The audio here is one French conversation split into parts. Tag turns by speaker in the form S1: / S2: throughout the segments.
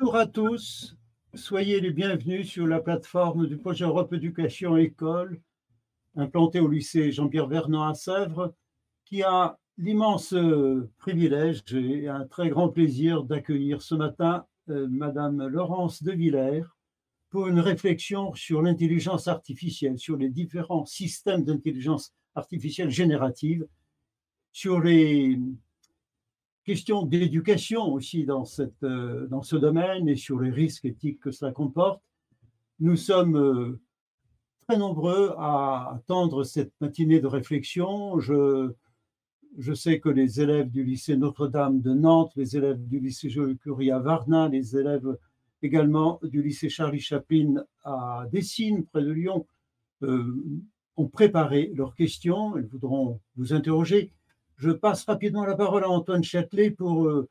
S1: Bonjour à tous, soyez les bienvenus sur la plateforme du projet Europe Éducation École, implanté au lycée Jean-Pierre Vernant à Sèvres, qui a l'immense euh, privilège et un très grand plaisir d'accueillir ce matin euh, Madame Laurence de Villers pour une réflexion sur l'intelligence artificielle, sur les différents systèmes d'intelligence artificielle générative, sur les questions d'éducation aussi euh, dans ce domaine et sur les risques éthiques que cela comporte. Nous sommes très nombreux à attendre cette matinée de réflexion. Je, sais que les élèves du lycée Notre-Dame de Nantes, les élèves du lycée Curie à Varna, les élèves également du lycée Charlie Chaplin à Dessines, près de Lyon, euh, ont préparé leurs questions. Elles voudront vous interroger. Je passe rapidement la parole à Antoine Châtelet pour euh,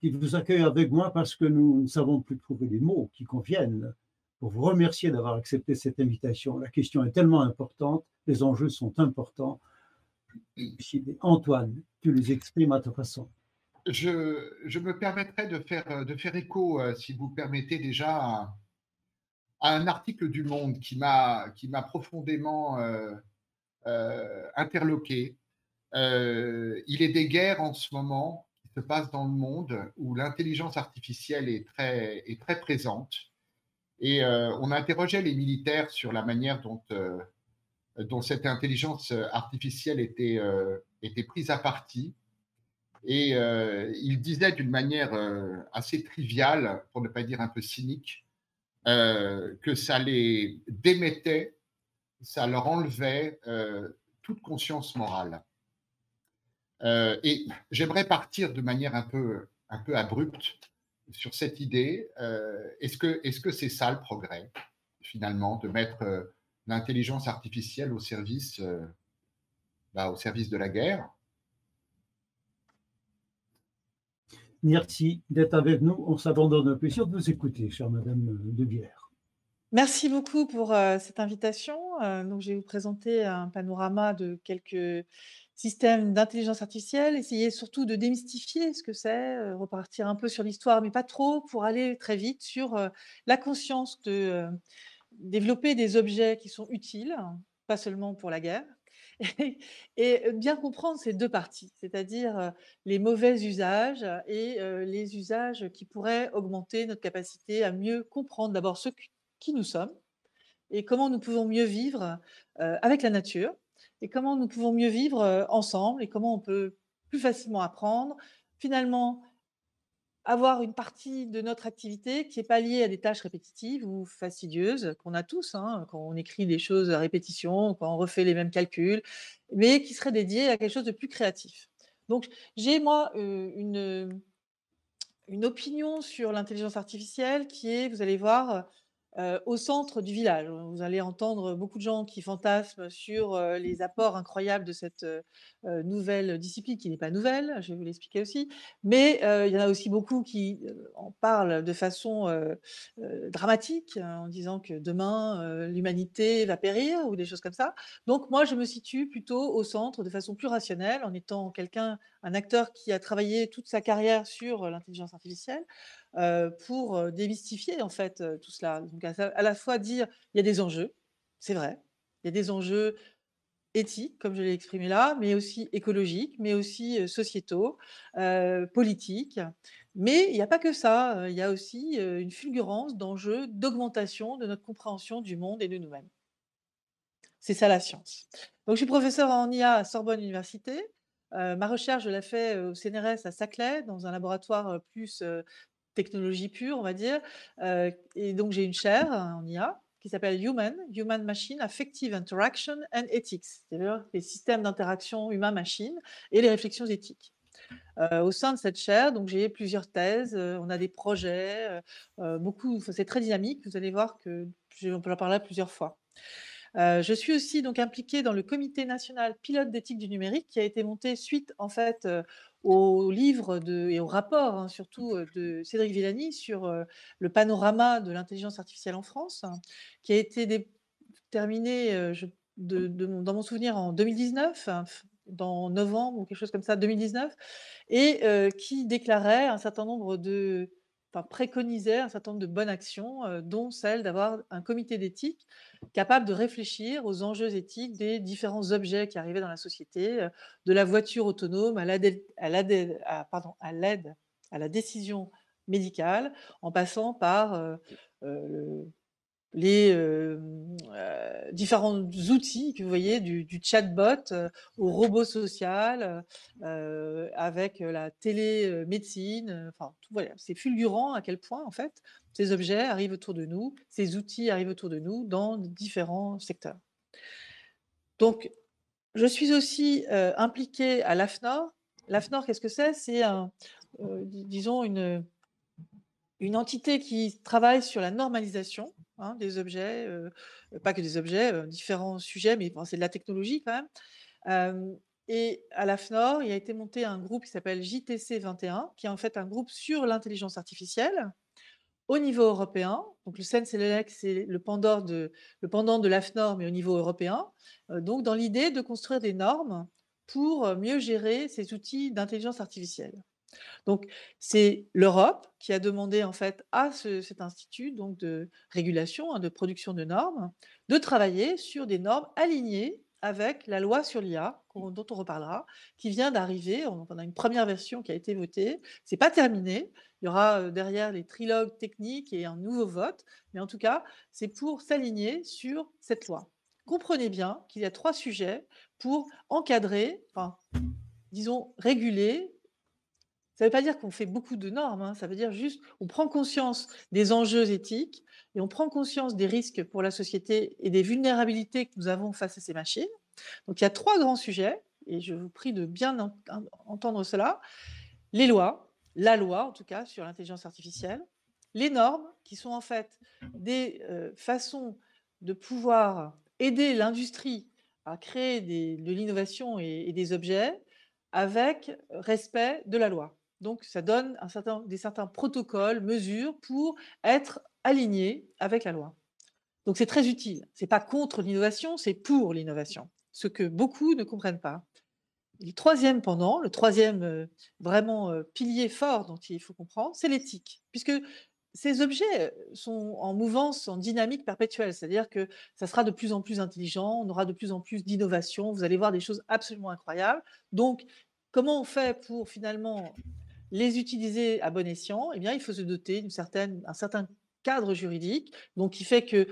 S1: qu'il vous accueille avec moi parce que nous ne savons plus trouver les mots qui conviennent pour vous remercier d'avoir accepté cette invitation. La question est tellement importante, les enjeux sont importants. Antoine, tu les exprimes à ta façon.
S2: Je, je me permettrai de faire, de faire écho, euh, si vous permettez déjà, à, un article du Monde qui m'a profondément euh, euh, interloqué. Il est des guerres en ce moment qui se passent dans le monde où l'intelligence artificielle est très, présente. Et on interrogeait les militaires sur la manière dont dont cette intelligence euh, artificielle était, euh, était prise à partie. Et euh, il disait d'une manière assez triviale, pour ne pas dire un peu cynique, que ça les démettait, ça leur enlevait toute conscience morale. Et j'aimerais partir de manière un peu, un peu abrupte sur cette idée. est-ce que est-ce que c'est ça le progrès finalement de mettre l'intelligence artificielle au service, euh, bah, au service de la guerre?
S1: Merci d'être avec nous. On s'abandonne un peu de vous écouter, chère Madame De Bière.
S3: Merci beaucoup pour euh, cette invitation. Euh, donc, je vais vous présenter un panorama de quelques systèmes d'intelligence artificielle, essayer surtout de démystifier ce que c'est, repartir un peu sur l'histoire, mais pas trop, pour aller très vite sur la conscience de développer des objets qui sont utiles, pas seulement pour la guerre, et, bien comprendre ces deux parties, c'est-à-dire les mauvais usages et les usages qui pourraient augmenter notre capacité à mieux comprendre d'abord ce qui nous sommes et comment nous pouvons mieux vivre avec la nature et comment nous pouvons mieux vivre ensemble et comment on peut plus facilement apprendre, finalement avoir une partie de notre activité qui n'est pas liée à des tâches répétitives ou fastidieuses qu'on a tous, hein, quand on écrit des choses à répétition, quand on refait les mêmes calculs, mais qui serait dédiée à quelque chose de plus créatif. Donc j'ai moi une, une opinion sur l'intelligence artificielle qui est, vous allez voir, euh, au centre du village. Vous allez entendre beaucoup de gens qui fantasment sur euh, les apports incroyables de cette euh, nouvelle discipline, qui n'est pas nouvelle, je vais vous l'expliquer aussi, mais il y en a aussi beaucoup qui en parlent de façon dramatique, hein, en disant que demain, l'humanité va périr, ou des choses comme ça. Donc moi, je me situe plutôt au centre, de façon plus rationnelle, en étant quelqu'un, un acteur qui a travaillé toute sa carrière sur l'intelligence artificielle, pour démystifier en fait tout cela. Donc à, la fois dire il y a des enjeux, c'est vrai, il y a des enjeux éthiques, comme je l'ai exprimé là, mais aussi écologiques, mais aussi sociétaux, politiques. Mais il n'y a pas que ça, il y a aussi une fulgurance d'enjeux d'augmentation de notre compréhension du monde et de nous-mêmes. C'est ça la science. Donc je suis professeur en IA à Sorbonne Université. Ma recherche, je l'ai fait au CNRS à Saclay, dans un laboratoire plus technologie pure, on va dire. Et donc, j'ai une chaire en IA qui s'appelle Human, Human Machine Affective Interaction and Ethics, c'est-à-dire les systèmes d'interaction humain-machine et les réflexions éthiques. Au sein de cette chaire, donc j'ai plusieurs thèses, on a des projets, beaucoup, c'est très dynamique. Vous allez voir que on peut en parler plusieurs fois. Je suis aussi donc impliquée dans le Comité national pilote d'éthique du numérique qui a été monté suite en fait au livre et au rapport hein, surtout de Cédric Villani sur le panorama de l'intelligence artificielle en France, hein, qui a été terminé dans mon souvenir en 2019, hein, dans novembre ou quelque chose comme ça, 2019, et qui déclarait un certain nombre de, préconisait un certain nombre de bonnes actions, euh, dont celle d'avoir un comité d'éthique capable de réfléchir aux enjeux éthiques des différents objets qui arrivaient dans la société, euh, de la voiture autonome à l'aide à à à la décision médicale, en passant par, euh, le les euh, euh, différents outils que vous voyez, du, chatbot euh, au robot social, avec la télémédecine. Enfin, tout, voilà, c'est fulgurant à quel point, en fait, ces objets arrivent autour de nous, ces outils arrivent autour de nous dans différents secteurs. Donc, je suis aussi impliquée à l'AFNOR. L'AFNOR, qu'est-ce que c'est? C'est, un, disons, une, une entité qui travaille sur la normalisation hein, des objets, euh, pas que des objets, euh, différents sujets, mais c'est de la technologie quand même. Euh, et à l'AFNOR, il a été monté un groupe qui s'appelle JTC 21, qui est en fait un groupe sur l'intelligence artificielle au niveau européen. Donc le CNCLEC, c'est le pendant de, le pendant de l'AFNOR, mais au niveau européen. Euh, donc dans l'idée de construire des normes pour mieux gérer ces outils d'intelligence artificielle. Donc, c'est l'Europe qui a demandé en fait à ce- cet institut donc de régulation, hein, de production de normes, de travailler sur des normes alignées avec la loi sur l'IA, qu'on- dont on reparlera, qui vient d'arriver. On a une première version qui a été votée. C'est pas terminé. Il y aura euh, derrière les trilogues techniques et un nouveau vote. Mais en tout cas, c'est pour s'aligner sur cette loi. Comprenez bien qu'il y a trois sujets pour encadrer, enfin, disons, réguler ça ne veut pas dire qu'on fait beaucoup de normes, hein, ça veut dire juste on prend conscience des enjeux éthiques et on prend conscience des risques pour la société et des vulnérabilités que nous avons face à ces machines. Donc il y a trois grands sujets et je vous prie de bien en- en- entendre cela. Les lois, la loi en tout cas sur l'intelligence artificielle, les normes qui sont en fait des euh, façons de pouvoir aider l'industrie à créer de l'innovation et des objets avec respect de la loi. Donc, ça donne un certain, des certains protocoles, mesures pour être aligné avec la loi. Donc, c'est très utile. C'est pas contre l'innovation, c'est pour l'innovation. Ce que beaucoup ne comprennent pas. Le troisième pendant, le troisième euh, vraiment euh, pilier fort dont il faut comprendre, c'est l'éthique, puisque ces objets euh, sont en mouvance, en dynamique perpétuelle, c'est-à-dire que ça sera de plus en plus intelligent, on aura de plus en plus d'innovation, vous allez voir des choses absolument incroyables. Donc, comment on fait pour finalement les utiliser à bon escient, eh bien, il faut se doter d'une certaine, un certain cadre juridique, donc qui fait que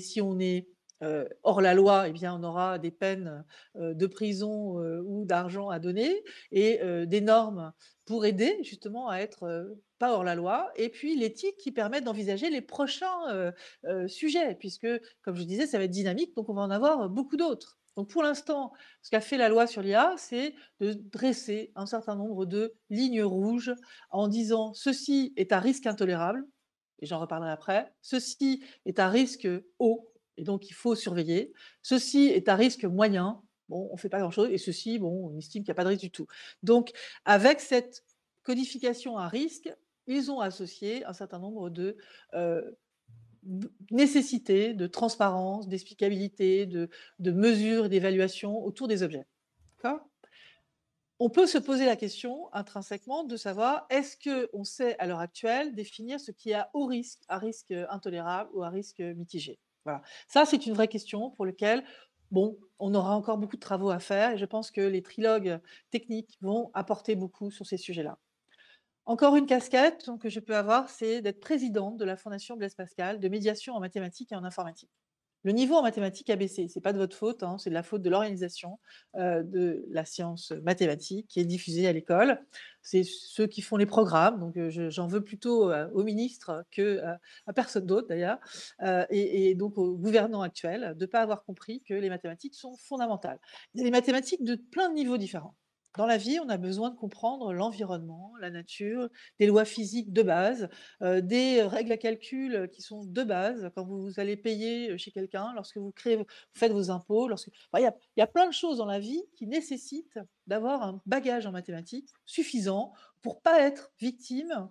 S3: si on est euh, hors la loi, eh bien, on aura des peines euh, de prison euh, ou d'argent à donner et des normes pour aider justement à être pas hors la loi, et puis l'éthique qui permet d'envisager les prochains sujets, puisque, comme je disais, ça va être dynamique, donc on va en avoir beaucoup d'autres. Donc pour l'instant, ce qu'a fait la loi sur l'IA, c'est de dresser un certain nombre de lignes rouges en disant ceci est à risque intolérable, et j'en reparlerai après, ceci est à risque haut, et donc il faut surveiller, ceci est à risque moyen, bon, on ne fait pas grand-chose, et ceci, bon, on estime qu'il n'y a pas de risque du tout. Donc avec cette codification à risque, ils ont associé un certain nombre de euh, nécessité de transparence, d'explicabilité, de, de mesures et d'évaluation autour des objets. On peut se poser la question intrinsèquement de savoir est-ce qu'on sait à l'heure actuelle définir ce qui est à haut risque, à risque intolérable ou à risque mitigé? Voilà. Ça, c'est une vraie question pour laquelle bon, on aura encore beaucoup de travaux à faire et je pense que les trilogues techniques vont apporter beaucoup sur ces sujets-là. Encore une casquette que je peux avoir, c'est d'être présidente de la Fondation Blaise Pascal de médiation en mathématiques et en informatique. Le niveau en mathématiques a baissé, c'est pas de votre faute, hein, c'est de la faute de l'organisation euh, de la science mathématique qui est diffusée à l'école. C'est ceux qui font les programmes, donc euh, j'en veux plutôt euh, au ministre que euh, à personne d'autre d'ailleurs, et, et, donc au gouvernant actuel de ne pas avoir compris que les mathématiques sont fondamentales. Il y a des mathématiques de plein de niveaux différents. Dans la vie, on a besoin de comprendre l'environnement, la nature, des lois physiques de base, euh, des règles à calcul qui sont de base quand vous allez payer chez quelqu'un, lorsque vous, créez, vous faites vos impôts. Lorsque... Il, y y a plein de choses dans la vie qui nécessitent d'avoir un bagage en mathématiques suffisant pour pas être victime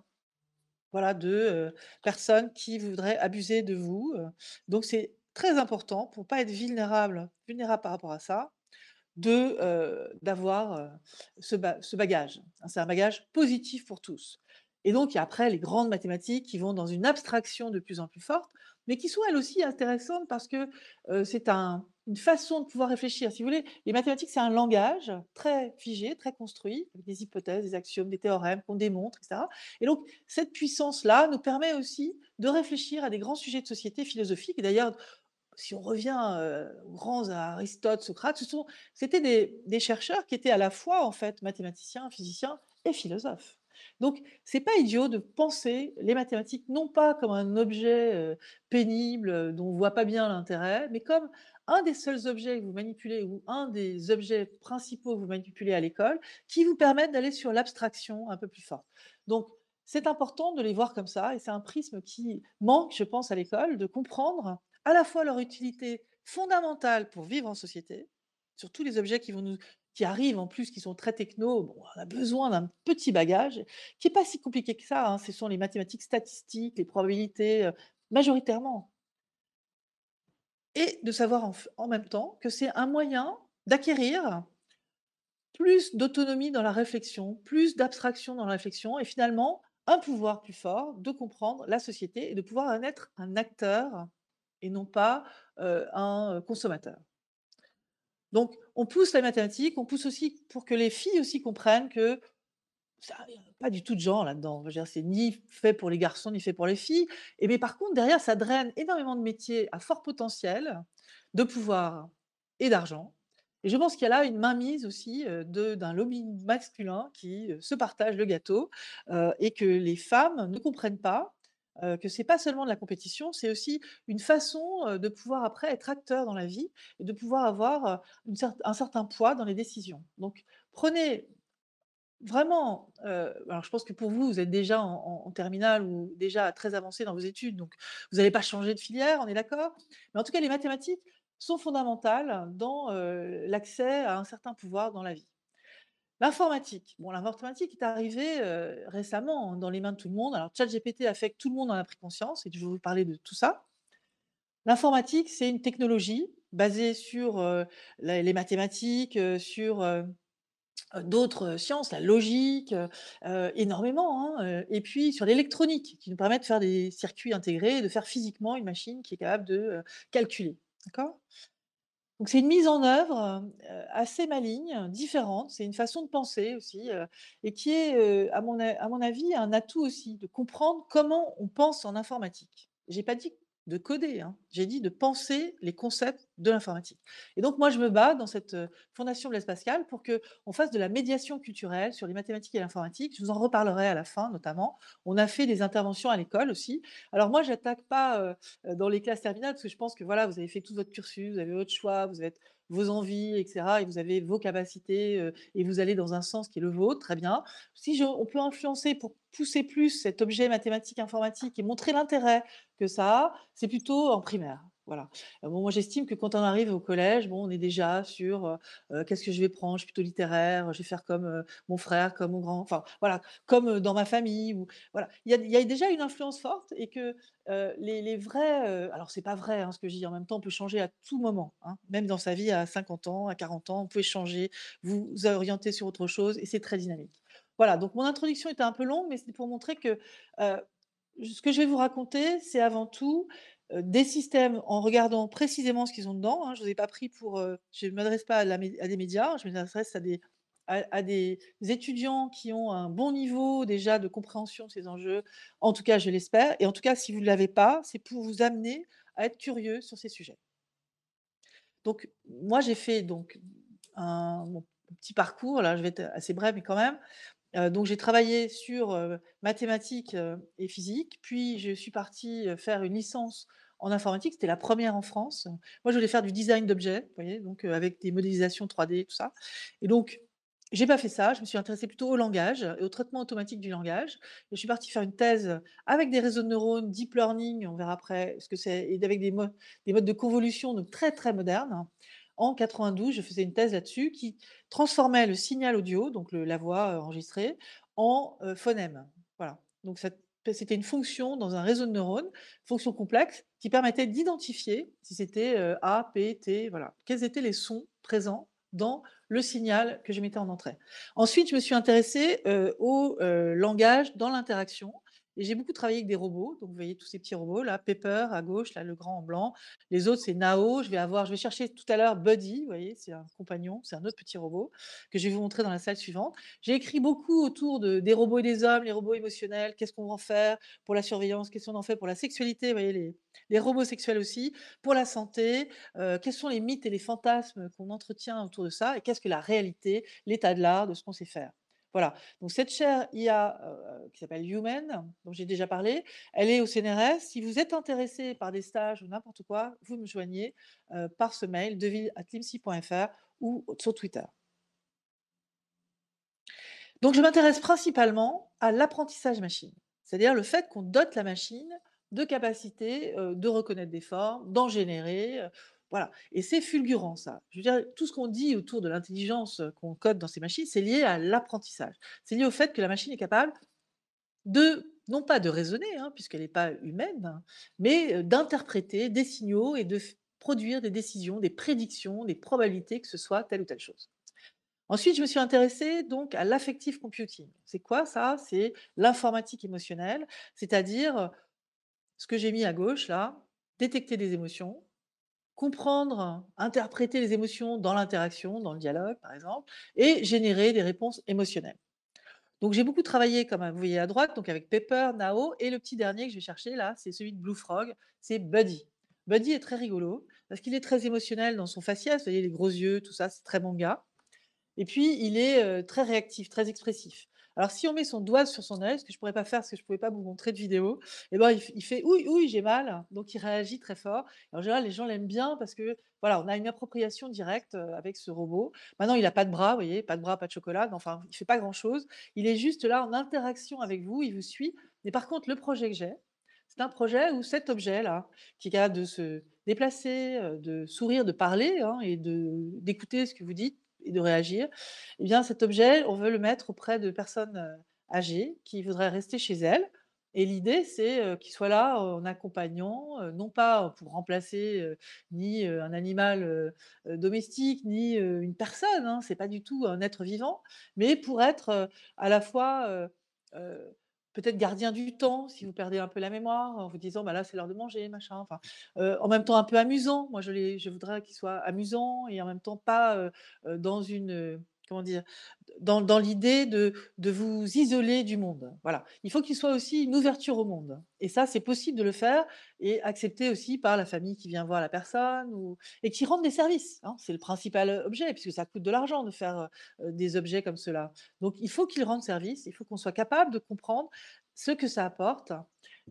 S3: voilà, de euh, personnes qui voudraient abuser de vous. Donc c'est très important pour pas être vulnérable par rapport à ça euh, d'avoir euh, ce, ba ce, bagage. C'est un bagage positif pour tous. Et donc, il y a après les grandes mathématiques qui vont dans une abstraction de plus en plus forte, mais qui sont elles aussi intéressantes parce que euh, c'est un, une façon de pouvoir réfléchir. Si vous voulez, les mathématiques, c'est un langage très figé, très construit, avec des hypothèses, des axiomes, des théorèmes qu'on démontre, etc. Et donc, cette puissance-là nous permet aussi de réfléchir à des grands sujets de société philosophiques. Et d'ailleurs, si on revient aux grands à Aristote, Socrate, c'était des, des chercheurs qui étaient à la fois en fait mathématiciens, physiciens et philosophes. Donc, c'est pas idiot de penser les mathématiques non pas comme un objet pénible dont on voit pas bien l'intérêt, mais comme un des seuls objets que vous manipulez ou un des objets principaux que vous manipulez à l'école qui vous permettent d'aller sur l'abstraction un peu plus forte. Donc, c'est important de les voir comme ça et c'est un prisme qui manque, je pense, à l'école, de comprendre à la fois leur utilité fondamentale pour vivre en société, sur tous les objets qui vont nous qui arrivent en plus, qui sont très techno, bon, on a besoin d'un petit bagage qui n'est pas si compliqué que ça. hein. Ce sont les mathématiques statistiques, les probabilités, euh, majoritairement. Et de savoir en, même temps que c'est un moyen d'acquérir plus d'autonomie dans la réflexion, plus d'abstraction dans la réflexion, et finalement un pouvoir plus fort de comprendre la société et de pouvoir en être un acteur et non pas un consommateur. Donc, on pousse les mathématiques, on pousse aussi pour que les filles aussi comprennent que ça il y a pas du tout de genre là-dedans. C'est ni fait pour les garçons, ni fait pour les filles. Et mais par contre, derrière, ça draine énormément de métiers à fort potentiel, de pouvoir et d'argent. Et je pense qu'il y a là une mainmise aussi d'un lobby masculin qui se partage le gâteau et que les femmes ne comprennent pas. Euh, que c'est pas seulement de la compétition, c'est aussi une façon de pouvoir après être acteur dans la vie et de pouvoir avoir un certain poids dans les décisions. Donc, prenez Vraiment, alors je pense que pour vous, vous êtes déjà en en terminale ou déjà très avancé dans vos études, donc vous n'allez pas changer de filière, on est d'accord? Mais en tout cas, les mathématiques sont fondamentales dans, l'accès à un certain pouvoir dans la vie. L'informatique, bon l'informatique est arrivée, heu, récemment dans les mains de tout le monde. Alors ChatGPT a tout le monde en a pris conscience et je vais vous parler de tout ça. L'informatique, c'est une technologie basée sur, la les mathématiques, heu, sur, d'autres, sciences, la logique, énormément, hein, et puis sur l'électronique qui nous permet de faire des circuits intégrés et de faire physiquement une machine qui est capable de, calculer. D'accord? Donc c'est une mise en œuvre, assez maligne, différente. C'est une façon de penser aussi, et qui est, à mon avis, un atout aussi, de comprendre comment on pense en informatique. J'ai pas dit de coder, hein, j'ai dit de penser les concepts de l'informatique et donc moi, je me bats dans cette, heu, fondation Blaise Pascal pour qu'on fasse de la médiation culturelle sur les mathématiques et l'informatique. Je vous en reparlerai à la fin notamment. On a fait des interventions à l'école aussi. Alors moi, j'attaque pas, heu, dans les classes terminales parce que je pense que voilà, vous avez fait tout votre cursus, vous avez votre choix, vous avez vos envies et cetera et vous avez vos capacités, heu et vous allez dans un sens qui est le vôtre, très bien. Si on peut influencer pour pousser plus cet objet mathématique, informatique et montrer l'intérêt que ça a, c'est plutôt en primaire, voilà. Heu, bon, moi, j'estime que quand on arrive au collège, bon, on est déjà sur, heu heu, qu'est-ce que je vais prendre? Je suis plutôt littéraire, je vais faire comme, mon frère, comme mon grand enfin, voilà, comme, dans ma famille ou voilà. Il y a il y a déjà une influence forte et que, les les vrais, alors c'est pas vrai, hein, ce que je dis, en même temps, on peut changer à tout moment, hein, même dans sa vie à 50 ans, à 40 ans, vous pouvez changer, vous orienter sur autre chose et c'est très dynamique. Voilà, donc mon introduction était un peu longue, mais c'était pour montrer que, ce que je vais vous raconter, c'est avant tout, des systèmes en regardant précisément ce qu'ils ont dedans, hein. Je ne pas pris pour, heu je m'adresse pas à des médias, je m'adresse à des étudiants qui ont un bon niveau déjà de compréhension de ces enjeux, en tout cas je l'espère et en tout cas si vous ne l'avez pas, c'est pour vous amener à être curieux sur ces sujets. Donc moi j'ai fait donc un petit parcours là, je vais être assez brève mais quand même. Donc j'ai travaillé sur, mathématiques, et physique, puis je suis partie, faire une licence en informatique. C'était la première en France. Moi, je voulais faire du design d'objets, voyez? Donc, avec des modélisations 3D, tout ça et donc j'ai pas fait ça. Je me suis intéressée plutôt au langage et au traitement automatique du langage je suis partie faire une thèse, avec des réseaux de neurones, deep learning, on verra après ce que c'est et avec des des modes de convolution donc très, très modernes. En 92, je faisais une thèse là-dessus qui transformait le signal audio, donc la voix, heu, enregistrée, en, heu, phonème. Voilà. C'était une fonction dans un réseau de neurones, fonction complexe, qui permettait d'identifier si c'était, heu, A, P, T, voilà. Quels étaient les sons présents dans le signal que je mettais en entrée. Ensuite, je me suis intéressée au langage dans l'interaction. J'ai beaucoup travaillé avec des robots. Donc, vous voyez tous ces petits robots là, Pepper à gauche, là, le grand en blanc. Les autres, c'est Nao. Je vais avoir, je vais chercher tout à l'heure Buddy. Vous voyez, c'est un compagnon, c'est un autre petit robot que je vais vous montrer dans la salle suivante. J'ai écrit beaucoup autour de, des robots et des hommes, les robots émotionnels. Qu'est-ce qu'on va en faire pour la surveillance Qu'est-ce qu'on en fait pour la sexualité Vous voyez, les, les robots sexuels aussi, pour la santé. Euh, quels sont les mythes et les fantasmes qu'on entretient autour de ça Et qu'est-ce que la réalité, l'état de l'art, de ce qu'on sait faire voilà. Donc cette chaire IA qui s'appelle Human, dont j'ai déjà parlé, elle est au CNRS. Si vous êtes intéressé par des stages ou n'importe quoi, vous me joignez par ce mail deville@limsi.fr ou sur Twitter. Donc je m'intéresse principalement à l'apprentissage machine, c'est-à-dire le fait qu'on dote la machine de capacités euh, de reconnaître des formes, d'en générer, voilà. Et c'est fulgurant, ça. Je veux dire, tout ce qu'on dit autour de l'intelligence qu'on code dans ces machines, c'est lié à l'apprentissage. C'est lié au fait que la machine est capable de, non pas de raisonner, hein, puisqu'elle n'est pas humaine, hein, mais d'interpréter des signaux et de produire des décisions, des prédictions, des probabilités que ce soit telle ou telle chose. Ensuite, je me suis intéressée donc à l'affective computing. C'est quoi ça? C'est l'informatique émotionnelle, c'est-à-dire ce que j'ai mis à gauche là, détecter des émotions, comprendre, interpréter les émotions dans l'interaction, dans le dialogue, par exemple, et générer des réponses émotionnelles. Donc j'ai beaucoup travaillé, comme vous voyez à droite, donc avec Pepper, Nao, et le petit dernier que je vais chercher là, c'est celui de Blue Frog, c'est Buddy. Buddy est très rigolo, parce qu'il est très émotionnel dans son faciès, vous voyez les gros yeux, tout ça, c'est très gars. Et puis il est euh, très réactif, très expressif. Alors, si on met son doigt sur son œil, ce que je ne pourrais pas faire parce que je ne pouvais pas vous montrer de vidéo, et eh ben, il, fait oui, oui, j'ai mal. Donc, il réagit très fort. en général, les gens l'aiment bien parce que voilà, on a une appropriation directe avec ce robot. Maintenant, il n'a pas de bras, vous voyez, pas de bras, pas de chocolat. Enfin, il ne fait pas grand-chose. Il est juste là en interaction avec vous, il vous suit. Mais par contre, le projet que j'ai, c'est un projet où cet objet-là, qui est capable de se déplacer, de sourire, de parler hein, et d'écouter ce que vous dites, et de réagir, eh bien cet objet, on veut le mettre auprès de personnes âgées qui voudraient rester chez elles. Et l'idée, c'est qu'il soit là en accompagnant, non pas pour remplacer ni un animal domestique, ni une personne, hein, c'est pas du tout un être vivant, mais pour être à la fois peut-être gardien du temps, si vous perdez un peu la mémoire, en vous disant bah là c'est l'heure de manger, machin. Enfin, en même temps un peu amusant. Moi je, voudrais qu'il soit amusant et en même temps pas dans une comment dire, dans, dans l'idée de, de, vous isoler du monde. Voilà. Il faut qu'il soit aussi une ouverture au monde. Et ça, c'est possible de le faire et accepté aussi par la famille qui vient voir la personne ou, et qui rende des services. Hein. C'est le principal objet, puisque ça coûte de l'argent de faire des objets comme cela. Donc, il faut qu'il rende service, il faut qu'on soit capable de comprendre ce que ça apporte.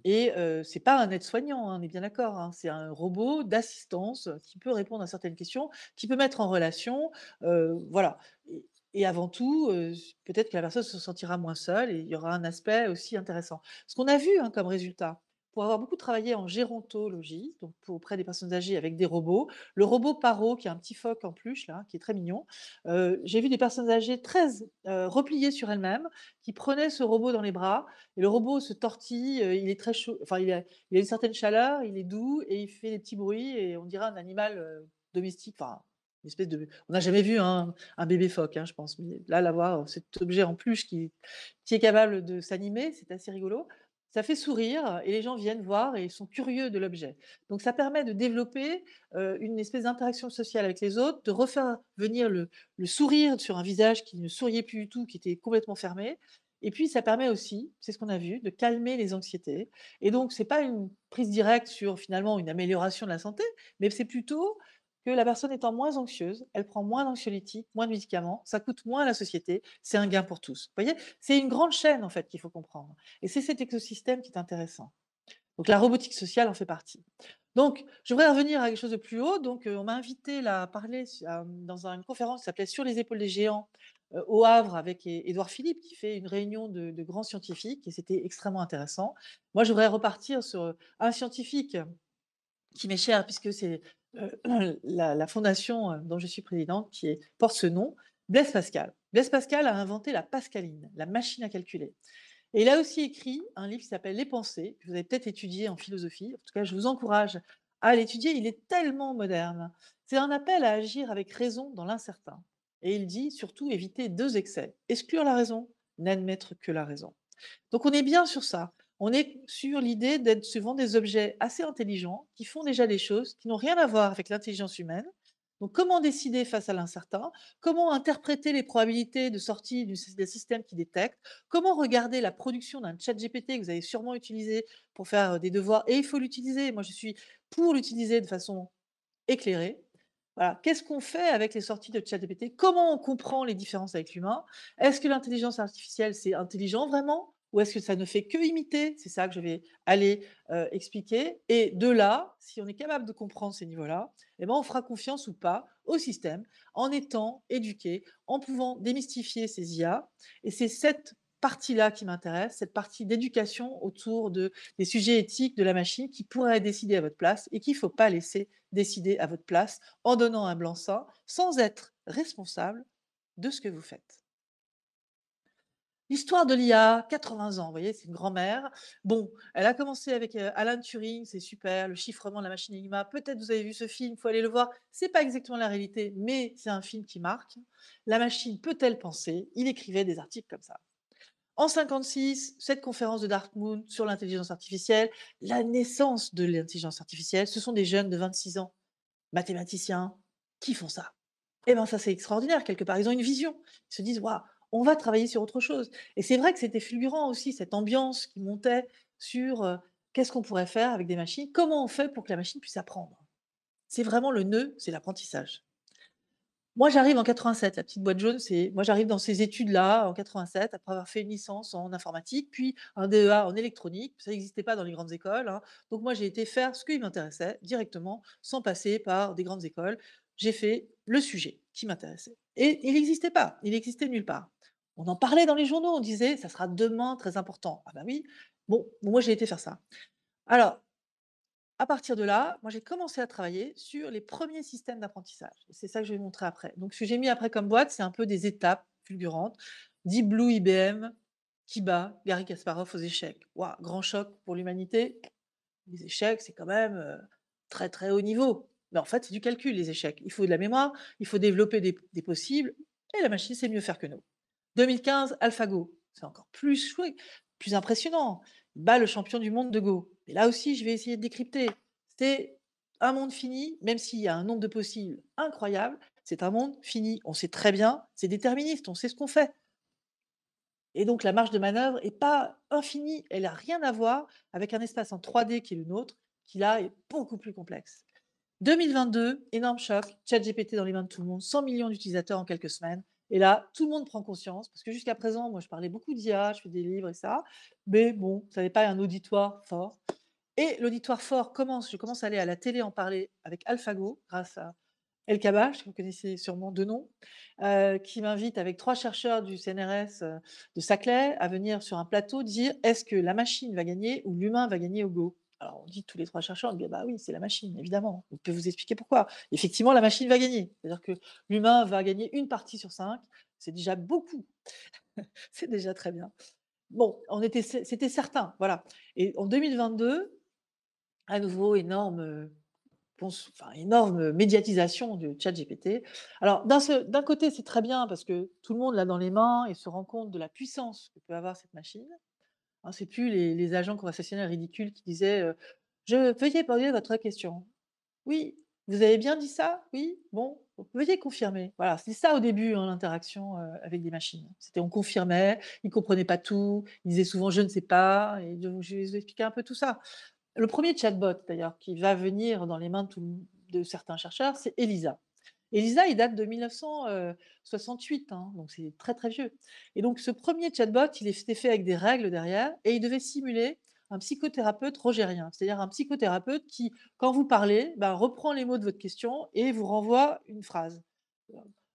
S3: Et ce c'est pas un aide-soignant, hein, on est bien d'accord. Hein. c'est un robot d'assistance qui peut répondre à certaines questions, qui peut mettre en relation, voilà. Et, avant tout, peut-être que la personne se sentira moins seule et il y aura un aspect aussi intéressant. Ce qu'on a vu hein, comme résultat, pour avoir beaucoup travaillé en gérontologie, donc auprès des personnes âgées avec des robots. Le robot Paro, qui est un petit phoque en plus, là, qui est très mignon. Euh, j'ai vu des personnes âgées très euh, repliées sur elles-mêmes, qui prenaient ce robot dans les bras, et le robot se tortille, euh, il est très chaud, enfin, il a, une certaine chaleur, il est doux, et il fait des petits bruits, et on dirait un animal domestique, enfin, une espèce de... On n'a jamais vu un, bébé phoque, hein, je pense. Mais là, l'avoir, cet objet en qui, qui est capable de s'animer, c'est assez rigolo ça fait sourire et les gens viennent voir et sont curieux de l'objet. Donc ça permet de développer une espèce d'interaction sociale avec les autres, de refaire venir le, sourire sur un visage qui ne souriait plus du tout, qui était complètement fermé. Et puis ça permet aussi, c'est ce qu'on a vu, de calmer les anxiétés. Et donc c'est pas une prise directe sur finalement une amélioration de la santé, mais c'est plutôt que la personne étant moins anxieuse, elle prend moins d'anxiolytiques, moins de médicaments, ça coûte moins à la société, c'est un gain pour tous. Vous voyez, c'est une grande chaîne en fait qu'il faut comprendre. Et c'est cet écosystème qui est intéressant. Donc la robotique sociale en fait partie. Donc, je voudrais revenir à quelque chose de plus haut. Donc, on m'a invité à parler dans une conférence qui s'appelait Sur les épaules des géants au Havre avec Édouard Philippe, qui fait une réunion de, de grands scientifiques, et c'était extrêmement intéressant. Moi, je voudrais repartir sur un scientifique qui m'est cher, puisque c'est la, fondation dont je suis présidente, qui porte ce nom, Blaise Pascal. Blaise Pascal a inventé la pascaline, la machine à calculer. Et il a aussi écrit un livre qui s'appelle Les pensées, que vous avez peut-être étudié en philosophie. En tout cas, je vous encourage à l'étudier, il est tellement moderne. C'est un appel à agir avec raison dans l'incertain. Et il dit surtout éviter deux excès, exclure la raison, n'admettre que la raison. Donc on est bien sur ça. On est sur l'idée d'être souvent des objets assez intelligents qui font déjà des choses qui n'ont rien à voir avec l'intelligence humaine. Donc comment décider face à l'incertain? Comment interpréter les probabilités de sortie du système qui détecte Comment regarder la production d'un chat GPT que vous avez sûrement utilisé pour faire des devoirs Et il faut l'utiliser. Moi, je suis pour l'utiliser de façon éclairée. Voilà. Qu'est-ce qu'on fait avec les sorties de ChatGPT Comment on comprend les différences avec l'humain? Est-ce que l'intelligence artificielle, c'est intelligent vraiment? Ou est-ce que ça ne fait que imiter? C'est ça que je vais aller expliquer. Et de là, si on est capable de comprendre ces niveaux-là, eh ben, on fera confiance ou pas au système en étant éduqué, en pouvant démystifier ces IA. Et c'est cette partie-là qui m'intéresse, cette partie d'éducation autour de, des sujets éthiques de la machine qui pourrait décider à votre place et qu'il ne faut pas laisser décider à votre place en donnant un blanc-seing sans être responsable de ce que vous faites. L'histoire de l'IA, 80 ans, vous voyez, c'est une grand-mère. Bon, elle a commencé avec Alan Turing, c'est super, le chiffrement de la machine Enigma. Peut-être vous avez vu ce film, il faut aller le voir. C'est pas exactement la réalité, mais c'est un film qui marque. La machine peut-elle penser? Il écrivait des articles comme ça. En 56, cette conférence de Dartmouth sur l'intelligence artificielle, la naissance de l'intelligence artificielle, ce sont des jeunes de 26 ans, mathématiciens, qui font ça. Eh bien, ça, c'est extraordinaire, quelque part. Ils ont une vision. Ils se disent, waouh, on va travailler sur autre chose. Et c'est vrai que c'était fulgurant aussi, cette ambiance qui montait sur qu'est-ce qu'on pourrait faire avec des machines, comment on fait pour que la machine puisse apprendre. C'est vraiment le nœud, c'est l'apprentissage. Moi, j'arrive en 87, la petite boîte jaune, c'est moi j'arrive dans ces études-là en 87 après avoir fait une licence en informatique, puis un DEA en électronique. Ça n'existait pas dans les grandes écoles. Hein. Donc moi, j'ai été faire ce qui m'intéressait directement, sans passer par des grandes écoles. J'ai fait le sujet qui m'intéressait. Et il n'existait pas, il n'existait nulle part. On en parlait dans les journaux, on disait ça sera demain très important. Ah ben oui, bon, moi j'ai été faire ça. Alors, à partir de là, moi j'ai commencé à travailler sur les premiers systèmes d'apprentissage. C'est ça que je vais montrer après. Donc ce que j'ai mis après comme boîte, c'est un peu des étapes fulgurantes. Deep Blue, IBM, Kiba, Gary Kasparov aux échecs. Waouh, grand choc pour l'humanité. Les échecs, c'est quand même euh, très très haut niveau. Mais en fait, c'est du calcul, les échecs. Il faut de la mémoire, il faut développer des, possibles, et la machine sait mieux faire que nous. 2015, AlphaGo. C'est encore plus plus impressionnant. Il bat le champion du monde de Go. Et là aussi, je vais essayer de décrypter. C'est un monde fini, même s'il y a un nombre de possibles incroyable, c'est un monde fini. On sait très bien, c'est déterministe, on sait ce qu'on fait. Et donc la marge de manœuvre n'est pas infinie, elle n'a rien à voir avec un espace en 3D qui est le nôtre, qui là est beaucoup plus complexe. 2022, énorme choc, ChatGPT dans les mains de tout le monde, 100 millions d'utilisateurs en quelques semaines, et là, tout le monde prend conscience, parce que jusqu'à présent, moi, je parlais beaucoup d'IA, je fais des livres et ça, mais bon, ça n'est pas un auditoire fort. Et l'auditoire fort commence, je commence à aller à la télé en parler avec AlphaGo, grâce à El Kabash, que vous connaissez sûrement de nom, euh, qui m'invite avec trois chercheurs du CNRS euh, de Saclay à venir sur un plateau dire est-ce que la machine va gagner ou l'humain va gagner au Go? Alors, on dit tous les trois chercheurs, on dit bah oui, c'est la machine, évidemment. On peut vous expliquer pourquoi. Effectivement, la machine va gagner. C'est-à-dire que l'humain va gagner une partie sur cinq. C'est déjà beaucoup. c'est déjà très bien. Bon, on était, c'était certain, voilà. Et en 2022, à nouveau, énorme, enfin, énorme médiatisation de ChatGPT. Alors, d'un côté, c'est très bien parce que tout le monde l'a dans les mains et se rend compte de la puissance que peut avoir cette machine. Hein, c'est plus les agents conversationnels ridicules qui disaient, «Je veuillez poser votre question». «Oui, vous avez bien dit ça? Oui? Bon, veuillez confirmer». Voilà, c'est ça au début, hein, l'interaction, avec des machines. C'était on confirmait, ils comprenaient pas tout, ils disaient souvent: «Je ne sais pas» je vais vous expliquer un peu tout ça. Le premier chatbot d'ailleurs qui va venir dans les mains de certains chercheurs, c'est Elisa. Elisa, il date de 1968, hein, donc c'est très très vieux. Et donc ce premier chatbot, il était fait avec des règles derrière et il devait simuler un psychothérapeute rogérien, c'est-à-dire un psychothérapeute qui, quand vous parlez, ben, reprend les mots de votre question et vous renvoie une phrase.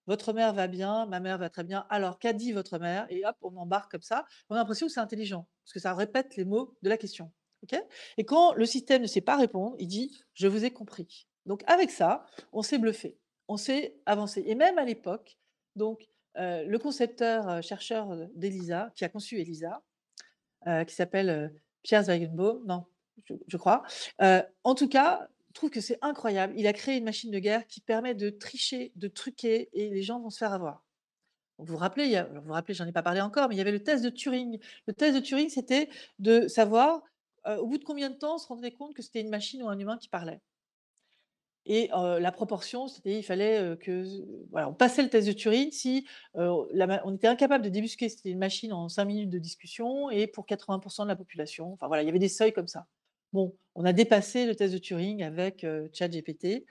S3: Votre mère va bien, ma mère va très bien. Alors, qu'a dit votre mère? Et hop, on embarque comme ça. On a l'impression que c'est intelligent, parce que ça répète les mots de la question. et quand le système ne sait pas répondre, il dit Je vous ai compris. Donc, avec ça, on s'est bluffé on s'est avancé. Et même à l'époque, donc le concepteur, chercheur d'ELISA, qui a conçu ELISA, qui s'appelle Pierre Zweigenbaum, non, je, crois. en tout cas, trouve que c'est incroyable. Il a créé une machine de guerre qui permet de tricher, de truquer et les gens vont se faire avoir. Vous vous rappelez, vous vous rappelez, j'en ai pas parlé encore, mais il y avait le test de Turing. Le test de Turing, c'était de savoir, au bout de combien de temps on se rendait compte que c'était une machine ou un humain qui parlait. Et la proportion, c'était il fallait, heu, que on passait le test de Turing si, on était incapable de débusquer c'était une machine en 5 minutes de discussion et pour 80% de la population. Enfin voilà, il y avait des seuils comme ça. Bon, on a dépassé le test de Turing avec, ChatGPT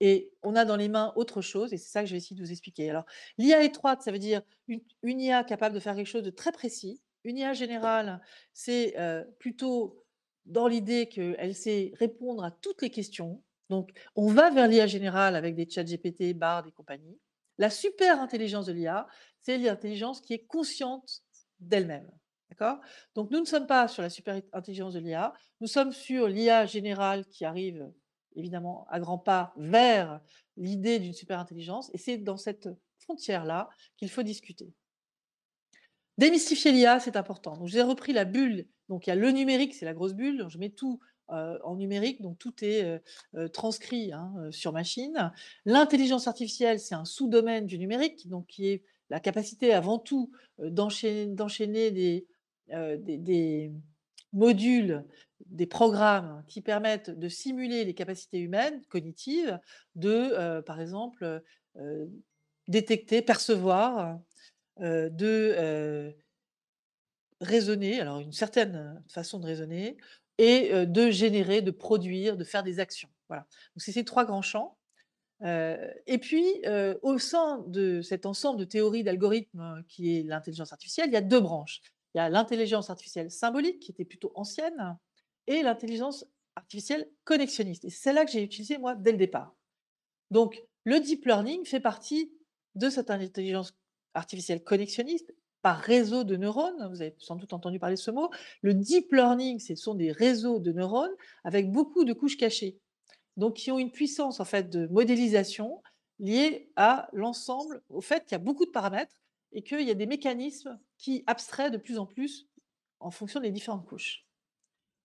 S3: et on a dans les mains autre chose et c'est ça que je vais essayer de vous expliquer. Alors, l'IA étroite, ça veut dire une IA capable de faire quelque chose de très précis. Une IA générale, c'est, plutôt dans l'idée qu'elle sait répondre à toutes les questions. Donc, on va vers l'IA générale avec des ChatGPT, Bard et compagnie. La super intelligence de l'IA, c'est l'intelligence qui est consciente d'elle-même. D'accord? Donc, nous ne sommes pas sur la super intelligence de l'IA, nous sommes sur l'IA générale qui arrive évidemment à grands pas vers l'idée d'une super intelligence, et c'est dans cette frontière-là qu'il faut discuter. Démystifier l'IA, c'est important. Donc, j'ai repris la bulle. Donc, il y a le numérique, c'est la grosse bulle. Je mets tout en numérique, donc tout est transcrit hein, sur machine. L'intelligence artificielle, c'est un sous-domaine du numérique, donc qui est la capacité avant tout d'enchaîner des, modules, des programmes qui permettent de simuler les capacités humaines cognitives, de, par exemple, détecter, percevoir, de raisonner, alors une certaine façon de raisonner, et de générer, de produire, de faire des actions. Voilà. Donc c'est ces trois grands champs. et puis, au sein de cet ensemble de théories d'algorithmes qui est l'intelligence artificielle, il y a deux branches. Il y a l'intelligence artificielle symbolique, qui était plutôt ancienne, et l'intelligence artificielle connexionniste. Et c'est celle-là que j'ai utilisée, moi, dès le départ. Donc, le deep learning fait partie de cette intelligence artificielle connexionniste par réseau de neurones. Vous avez sans doute entendu parler de ce mot. Le deep learning, ce sont des réseaux de neurones avec beaucoup de couches cachées. Donc, qui ont une puissance en fait de modélisation liée à l'ensemble, au fait qu'il y a beaucoup de paramètres et qu'il y a des mécanismes qui abstraient de plus en plus en fonction des différentes couches.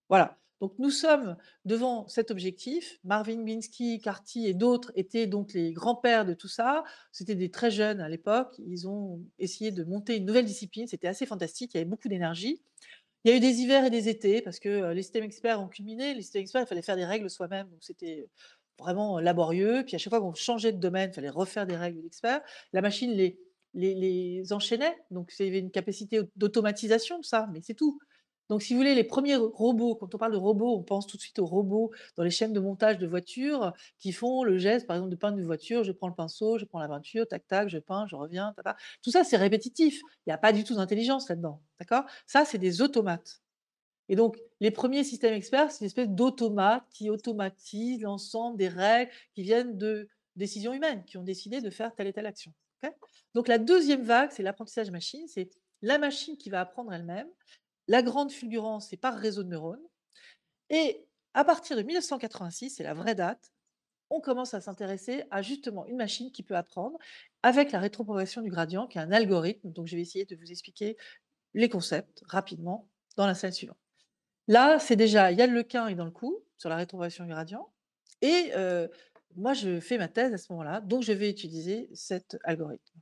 S3: Voilà. Donc nous sommes devant cet objectif. Marvin Minsky, Carty et d'autres étaient donc les grands-pères de tout ça. C'était des très jeunes à l'époque. Ils ont essayé de monter une nouvelle discipline. C'était assez fantastique. Il y avait beaucoup d'énergie. Il y a eu des hivers et des étés parce que euh, les systèmes experts ont culminé. Les systèmes experts, il fallait faire des règles soi-même. Donc c'était vraiment laborieux. Puis à chaque fois qu'on changeait de domaine, il fallait refaire des règles d'experts. La machine les, les, enchaînait. Donc il y avait une capacité d'automatisation de ça, mais c'est tout. Donc, si vous voulez, les premiers robots, quand on parle de robots, on pense tout de suite aux robots dans les chaînes de montage de voitures qui font le geste, par exemple, de peindre une voiture. Je prends le pinceau, je prends la peinture, tac, tac, je peins, je reviens. Tout ça, c'est répétitif. Il n'y a pas du tout d'intelligence là-dedans. D'accord? Ça, c'est des automates. Et donc, les premiers systèmes experts, c'est une espèce d'automate qui automatise l'ensemble des règles qui viennent de décisions humaines, qui ont décidé de faire telle et telle action. donc, la deuxième vague, c'est l'apprentissage machine. C'est la machine qui va apprendre elle-même la grande fulgurance, c'est par réseau de neurones. Et à partir de 1986, c'est la vraie date, on commence à s'intéresser à justement une machine qui peut apprendre avec la rétropropagation du gradient, qui est un algorithme. Donc, je vais essayer de vous expliquer les concepts rapidement dans la salle suivante. Là, c'est déjà Yann Lequin est dans le coup sur la rétropropagation du gradient. Et moi, je fais ma thèse à ce moment-là, donc je vais utiliser cet algorithme.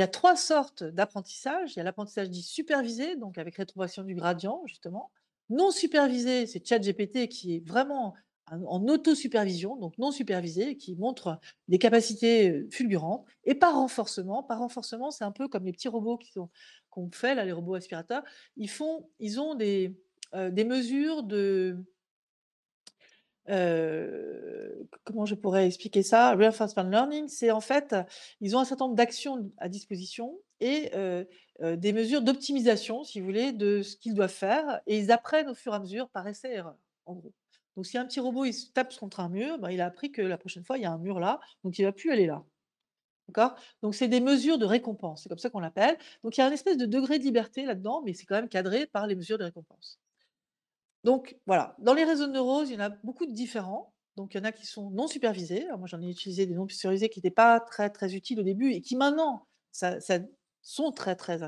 S3: Il y a trois sortes d'apprentissage. Il y a l'apprentissage dit supervisé, donc avec rétrogression du gradient, justement. Non supervisé, c'est ChatGPT qui est vraiment en auto-supervision, donc non supervisé, qui montre des capacités fulgurantes. Et par renforcement, par renforcement, c'est un peu comme les petits robots qu'on fait, là, les robots aspirateurs. Ils, font, ils ont des, des mesures de, comment je pourrais expliquer ça? Reinforcement learning, c'est en fait, ils ont un certain nombre d'actions à disposition et des mesures d'optimisation, si vous voulez, de ce qu'ils doivent faire et ils apprennent au fur et à mesure par essai-erreur, en gros. Donc si un petit robot, il se tape contre un mur, ben, il a appris que la prochaine fois, il y a un mur là, donc il va plus aller là. D'accord? Donc c'est des mesures de récompense, c'est comme ça qu'on l'appelle. Donc il y a un espèce de degré de liberté là-dedans, mais c'est quand même cadré par les mesures de récompense. Donc voilà, dans les réseaux de neurones, il y en a beaucoup de différents. Donc il y en a qui sont non supervisés. moi, j'en ai utilisé des non supervisés qui n'étaient pas très, très utiles au début et qui maintenant ça, sont très, très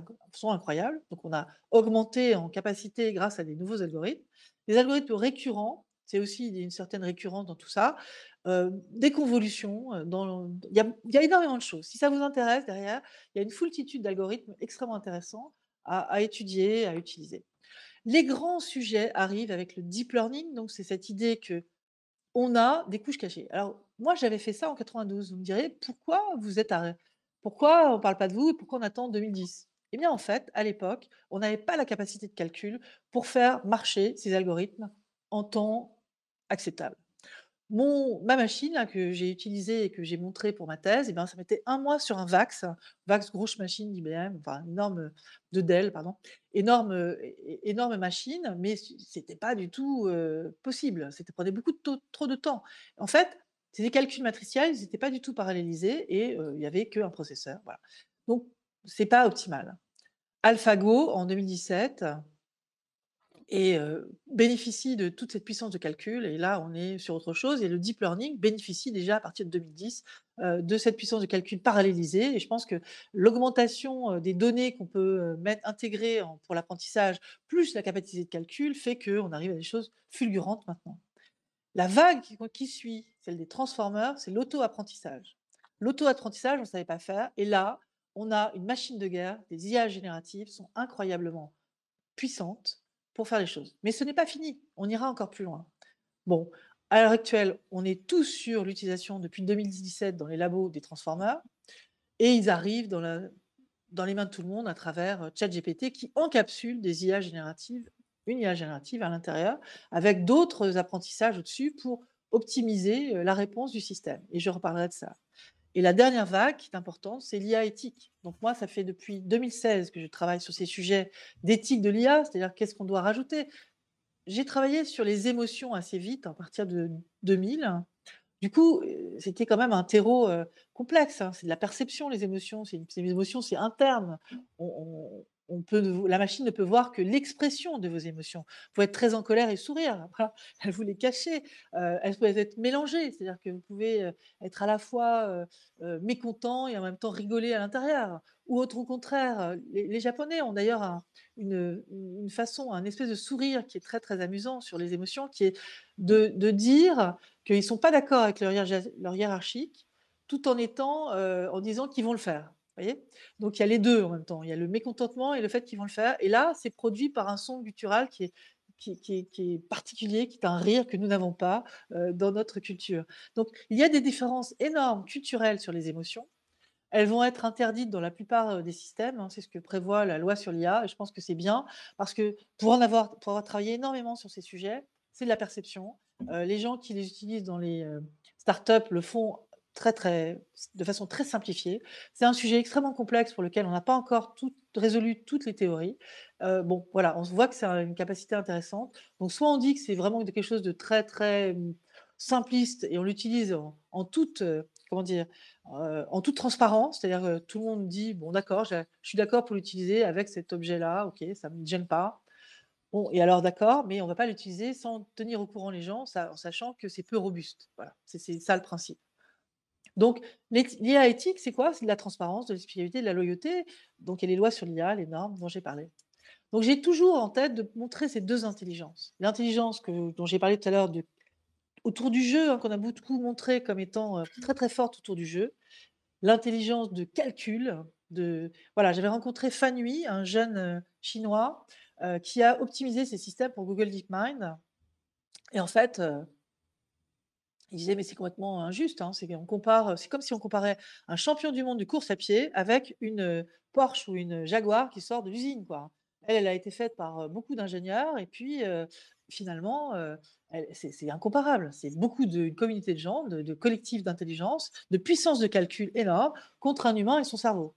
S3: incroyables. Donc on a augmenté en capacité grâce à des nouveaux algorithmes. Les algorithmes récurrents, c'est aussi une certaine récurrence dans tout ça. Euh, des convolutions, euh, il y a énormément de choses. Si ça vous intéresse derrière, il y a une foultitude d'algorithmes extrêmement intéressants à étudier, à utiliser. Les grands sujets arrivent avec le deep learning, donc c'est cette idée qu'on a des couches cachées. Alors moi, j'avais fait ça en 92. Vous me direz: «Pourquoi vous êtes pourquoi on parle pas de vous et pourquoi on attend 2010?» Eh bien, en fait, à l'époque, on n'avait pas la capacité de calcul pour faire marcher ces algorithmes en temps acceptable. Mon ma machine que j'ai utilisée et que j'ai montrée pour ma thèse, eh ben, ça mettait un mois sur un VAX, VAX grosse machine d'IBM, enfin énorme, de Dell, pardon. Énorme, énorme machine, mais c'était pas du tout, possible. C'était prenait beaucoup de trop de temps. En fait, des calculs matriciels, ils étaient pas du tout parallélisés et il y avait qu'un processeur, voilà. Donc c'est pas optimal. AlphaGo en 2017 et bénéficie de toute cette puissance de calcul et là, on est sur autre chose et le deep learning bénéficie déjà à partir de 2010, de cette puissance de calcul parallélisée et je pense que l'augmentation, des données qu'on peut, mettre intégrer pour l'apprentissage, plus la capacité de calcul fait qu'on arrive à des choses fulgurantes maintenant. La vague qui suit, celle des transformers, c'est l'auto-apprentissage. L'auto-apprentissage, on ne savait pas faire et là, on a une machine de guerre, des IA génératives sont incroyablement puissantes pour faire les choses. Mais ce n'est pas fini, on ira encore plus loin. Bon, à l'heure actuelle, on est tous sur l'utilisation depuis 2017 dans les labos des transformers, et ils arrivent dans, dans les mains de tout le monde à travers euh, ChatGPT qui encapsule des IA génératives, une IA générative à l'intérieur, avec d'autres apprentissages au-dessus pour optimiser euh, la réponse du système. Et je reparlerai de ça. Et la dernière vague qui est importante, c'est l'IA éthique. Donc moi, ça fait depuis 2016 que je travaille sur ces sujets d'éthique de l'IA, c'est-à-dire qu'est-ce qu'on doit rajouter. J'ai travaillé sur les émotions assez vite, à partir de 2000. Du coup, euh, c'était quand même un terreau euh, complexe. Hein. C'est de la perception, les émotions. C'est une, émotions, c'est interne. On, peut, la machine ne peut voir que l'expression de vos émotions. Vous pouvez être très en colère et sourire. Elle vous les cacher. Euh, elles peuvent être mélangées. C'est-à-dire que vous pouvez euh, être à la fois euh, mécontent et en même temps rigoler à l'intérieur. Ou autre au contraire. Les, Japonais ont d'ailleurs une, façon, un espèce de sourire qui est très très amusant sur les émotions, qui est de, dire qu'ils ne sont pas d'accord avec leur, leur hiérarchique, tout en étant, en disant qu'ils vont le faire Donc il y a les deux en même temps. Il y a le mécontentement et le fait qu'ils vont le faire. Et là, c'est produit par un son guttural qui est, particulier, qui est un rire que nous n'avons pas dans notre culture. Donc il y a des différences énormes culturelles sur les émotions. Elles vont être interdites dans la plupart des systèmes. Hein, c'est ce que prévoit la loi sur l'IA. Je pense que c'est bien parce que pour en avoir, pour avoir travaillé énormément sur ces sujets, c'est de la perception. les gens qui les utilisent dans les startups le font très, très, de façon très simplifiée. C'est un sujet extrêmement complexe pour lequel on n'a pas encore résolu toutes les théories. Euh, bon, voilà, on voit que c'est une capacité intéressante. Donc, soit on dit que c'est vraiment quelque chose de très, très mmh, simpliste et on l'utilise en, toute, euh, comment dire, euh, en toute transparence, c'est-à-dire que tout le monde dit, bon, d'accord, je, suis d'accord pour l'utiliser avec cet objet-là, ok, ça ne me gêne pas. Bon, et alors d'accord, mais on ne va pas l'utiliser sans tenir au courant les gens, en sachant que c'est peu robuste. Voilà, c'est ça le principe. Donc, l'IA éthique, c'est quoi? C'est de la transparence, de l'expliquabilité, de la loyauté. Donc, il y a les lois sur l'IA, les normes dont j'ai parlé. Donc, j'ai toujours en tête de montrer ces deux intelligences. L'intelligence dont j'ai parlé tout à l'heure autour du jeu, hein, qu'on a beaucoup montré comme étant euh, très très forte autour du jeu. L'intelligence de calcul. De... Voilà, j'avais rencontré Fan Hui, un jeune euh, chinois, euh, qui a optimisé ses systèmes pour Google DeepMind. Et en fait, il disait, mais c'est complètement injuste. Hein, c'est, compare, c'est comme si on comparait un champion du monde de course à pied avec une Porsche ou une Jaguar qui sort de l'usine. Quoi. Elle, elle a été faite par beaucoup d'ingénieurs et puis finalement, c'est incomparable. C'est beaucoup de communauté de gens, de, collectifs d'intelligence, de puissance de calcul énorme contre un humain et son cerveau.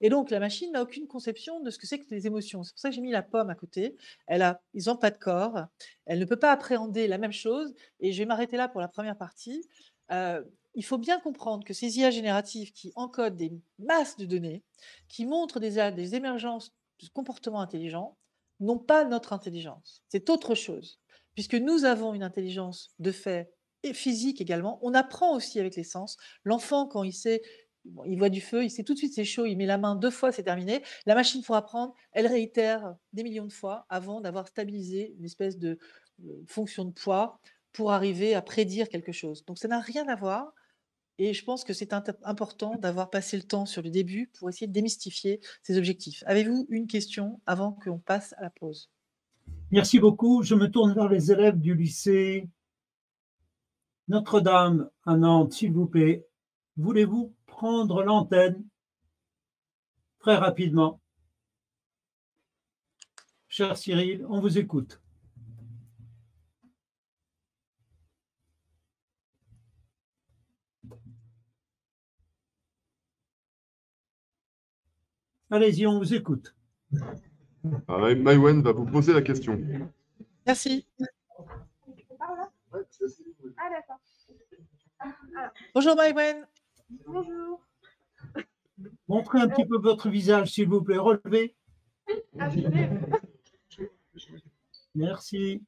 S3: Et donc, la machine n'a aucune conception de ce que c'est que les émotions. C'est pour ça que j'ai mis la pomme à côté. Elle a, ils n'ont pas de corps. Elle ne peut pas appréhender la même chose. Et je vais m'arrêter là pour la première partie. Euh, il faut bien comprendre que ces IA génératives qui encodent des masses de données, qui montrent des, des émergences de comportements intelligents, n'ont pas notre intelligence. C'est autre chose puisque nous avons une intelligence de fait et physique également. On apprend aussi avec les sens. L'enfant, quand il sait, il voit du feu, il sait tout de suite c'est chaud, il met la main deux fois, c'est terminé. La machine pour apprendre, elle réitère des millions de fois avant d'avoir stabilisé une espèce de euh, fonction de poids pour arriver à prédire quelque chose. Donc ça n'a rien à voir et je pense que c'est important d'avoir passé le temps sur le début pour essayer de démystifier ces objectifs. Avez-vous une question avant qu'on passe à la pause?
S1: Merci beaucoup. Je me tourne vers les élèves du lycée Notre-Dame à Nantes, s'il vous plaît. Voulez-vous prendre l'antenne très rapidement? Cher Cyril, on vous écoute. Allez-y, on vous écoute.
S4: Ah, Maïwen va vous poser la question.
S3: Merci. Bonjour Maïwen.
S5: Bonjour.
S1: Montrez un petit peu votre visage, s'il vous plaît. Relevez. Merci.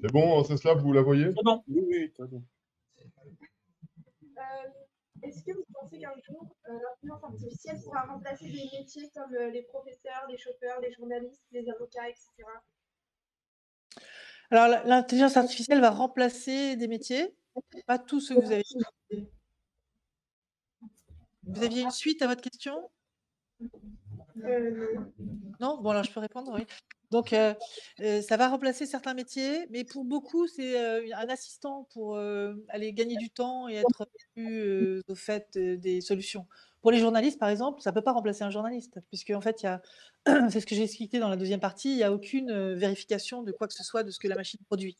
S4: C'est bon, c'est cela, vous la voyez?
S1: C'est bon.
S4: Oui, oui,
S5: Est-ce que vous pensez qu'un jour, euh, l'intelligence artificielle pourra remplacer des métiers comme euh, les professeurs, les chauffeurs, les journalistes, les avocats, etc.
S3: Alors l'intelligence artificielle va remplacer des métiers, pas tous ceux que vous avez. Vous aviez une suite à votre question?
S5: Euh,
S3: Non? Bon, alors je peux répondre, oui. Donc, ça va remplacer certains métiers, mais pour beaucoup, c'est un assistant pour aller gagner du temps et être plus au fait des solutions. Pour les journalistes, par exemple, ça ne peut pas remplacer un journaliste, puisque en fait, il y a, c'est ce que j'ai expliqué dans la deuxième partie, il n'y a aucune vérification de quoi que ce soit de ce que la machine produit.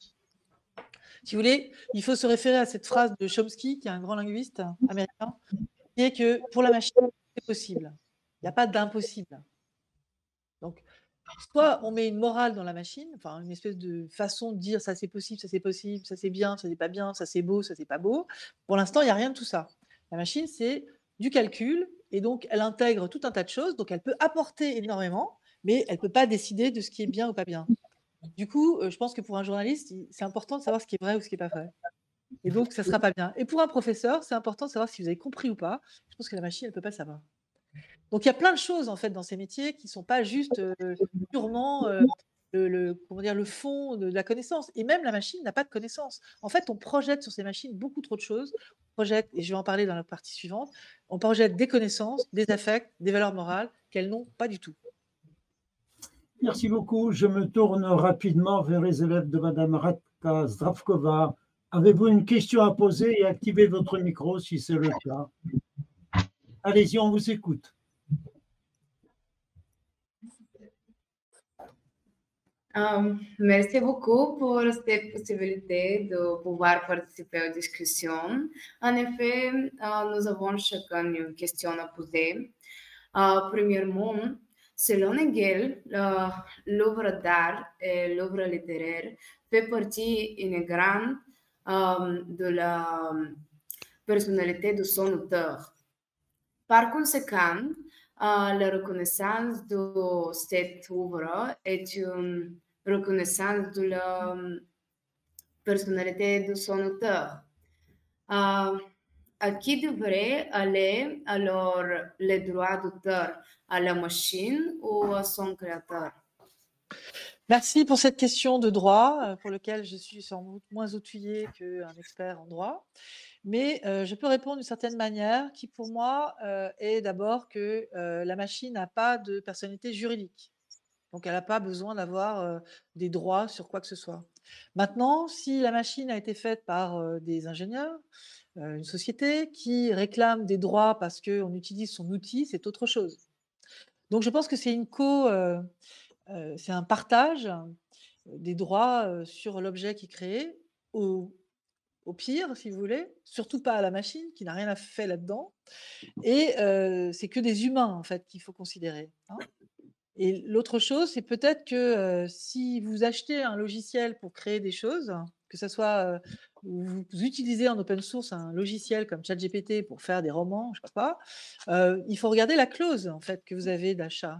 S3: Si vous voulez, il faut se référer à cette phrase de Chomsky, qui est un grand linguiste américain, qui est que pour la machine, c'est possible. Il n'y a pas d'impossible. Soit on met une morale dans la machine, enfin une espèce de façon de dire ça c'est possible, ça c'est possible, ça c'est bien, ça c'est pas bien, ça c'est beau, ça c'est pas beau. Pour l'instant, il n'y a rien de tout ça. La machine, c'est du calcul et donc elle intègre tout un tas de choses, donc elle peut apporter énormément, mais elle ne peut pas décider de ce qui est bien ou pas bien. Du coup, euh, je pense que pour un journaliste, c'est important de savoir ce qui est vrai ou ce qui n'est pas vrai. Et donc, ça ne sera pas bien. Et pour un professeur, c'est important de savoir si vous avez compris ou pas. Je pense que la machine, elle ne peut pas savoir. Donc, il y a plein de choses, en fait, dans ces métiers qui ne sont pas juste euh, purement euh, le, comment dire, le fond de la connaissance. Et même la machine n'a pas de connaissance. En fait, on projette sur ces machines beaucoup trop de choses. On projette, et je vais en parler dans la partie suivante, on projette des connaissances, des affects, des valeurs morales qu'elles n'ont pas du tout.
S1: Merci beaucoup. Je me tourne rapidement vers les élèves de Madame Radka Zdravkova. Avez-vous une question à poser et activez votre micro si c'est le cas? Allez-y, on vous écoute.
S6: Merci beaucoup pour cette possibilité de pouvoir participer aux discussions. En effet, euh, nous avons chacun une question à poser. Euh, premièrement, selon Hegel, l'œuvre d'art et l'œuvre littéraire fait partie intégrante euh, de la personnalité de son auteur. Par conséquent, la reconnaissance de cette œuvre est une reconnaissance de la euh, personnalité de son auteur. Euh, à qui devrait aller alors les droits d'auteur? À la machine ou à son créateur?
S3: Merci pour cette question de droit, euh, pour lequel je suis sans doute moins outillée qu'un expert en droit. Mais euh, je peux répondre d'une certaine manière qui, pour moi, euh, est d'abord que la machine n'a pas de personnalité juridique. Donc, elle n'a pas besoin d'avoir des droits sur quoi que ce soit. Maintenant, si la machine a été faite par des ingénieurs, une société qui réclame des droits parce qu'on utilise son outil, c'est autre chose. Donc, je pense que c'est une co, euh, c'est un partage des droits sur l'objet qui est créé, au, au pire, si vous voulez, surtout pas à la machine qui n'a rien à faire là-dedans. Et euh, c'est que des humains, en fait, qu'il faut considérer. hein. Et l'autre chose, c'est peut-être que euh, si vous achetez un logiciel pour créer des choses, que ce soit vous utilisez en open source un logiciel comme ChatGPT pour faire des romans, je sais pas, euh, il faut regarder la clause en fait que vous avez d'achat,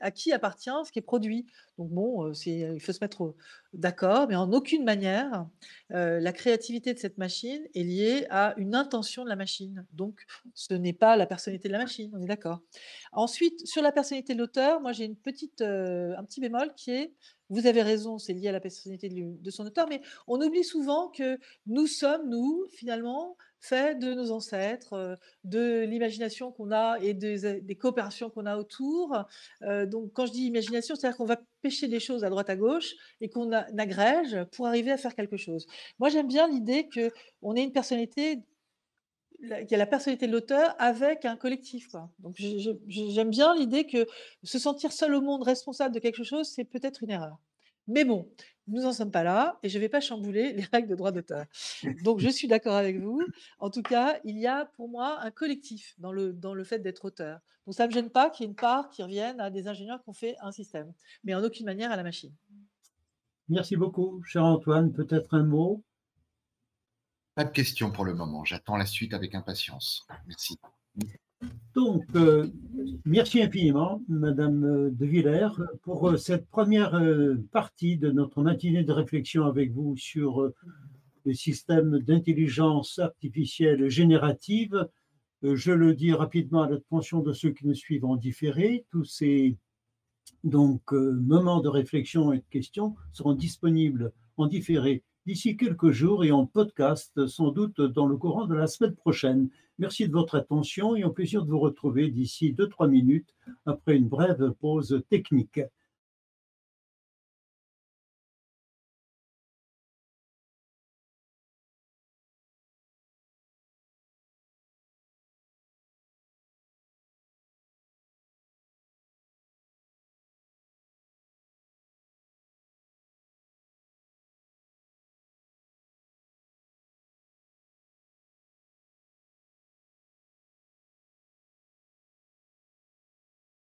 S3: à qui appartient ce qui est produit. Donc bon, euh, il faut se mettre d'accord, mais en aucune manière euh, la créativité de cette machine est liée à une intention de la machine. Donc ce n'est pas la personnalité de la machine, on est d'accord. Ensuite, sur la personnalité de l'auteur, moi j'ai une petite, un petit bémol qui est vous avez raison, c'est lié à la personnalité de son auteur, mais on oublie souvent que nous sommes, nous, finalement, faits de nos ancêtres, euh, de l'imagination qu'on a et des, coopérations qu'on a autour. Euh, donc, quand je dis imagination, c'est-à-dire qu'on va pêcher des choses à droite à gauche et qu'on agrège pour arriver à faire quelque chose. Moi, j'aime bien l'idée qu'on ait une personnalité il y a la personnalité de l'auteur avec un collectif. Donc j'aime bien l'idée que se sentir seul au monde responsable de quelque chose, c'est peut-être une erreur. Mais bon, nous n'en sommes pas là et je ne vais pas chambouler les règles de droit d'auteur. Donc je suis d'accord avec vous. En tout cas, il y a pour moi un collectif dans le, dans le fait d'être auteur. Donc ça ne me gêne pas qu'il y ait une part qui revienne à des ingénieurs qui ont fait un système, mais en aucune manière à la machine.
S1: Merci beaucoup, cher Antoine. Peut-être un mot?
S2: Pas de questions pour le moment. J'attends la suite avec impatience. Merci.
S1: Donc, euh, merci infiniment, Madame De Villers, pour euh, cette première euh, partie de notre matinée de réflexion avec vous sur le système d'intelligence artificielle générative. Je le dis rapidement à l'attention de ceux qui nous suivent en différé. Tous ces donc, moments de réflexion et de questions seront disponibles en différé d'ici quelques jours et en podcast, sans doute dans le courant de la semaine prochaine. Merci de votre attention et au plaisir de vous retrouver d'ici 2-3 minutes après une brève pause technique.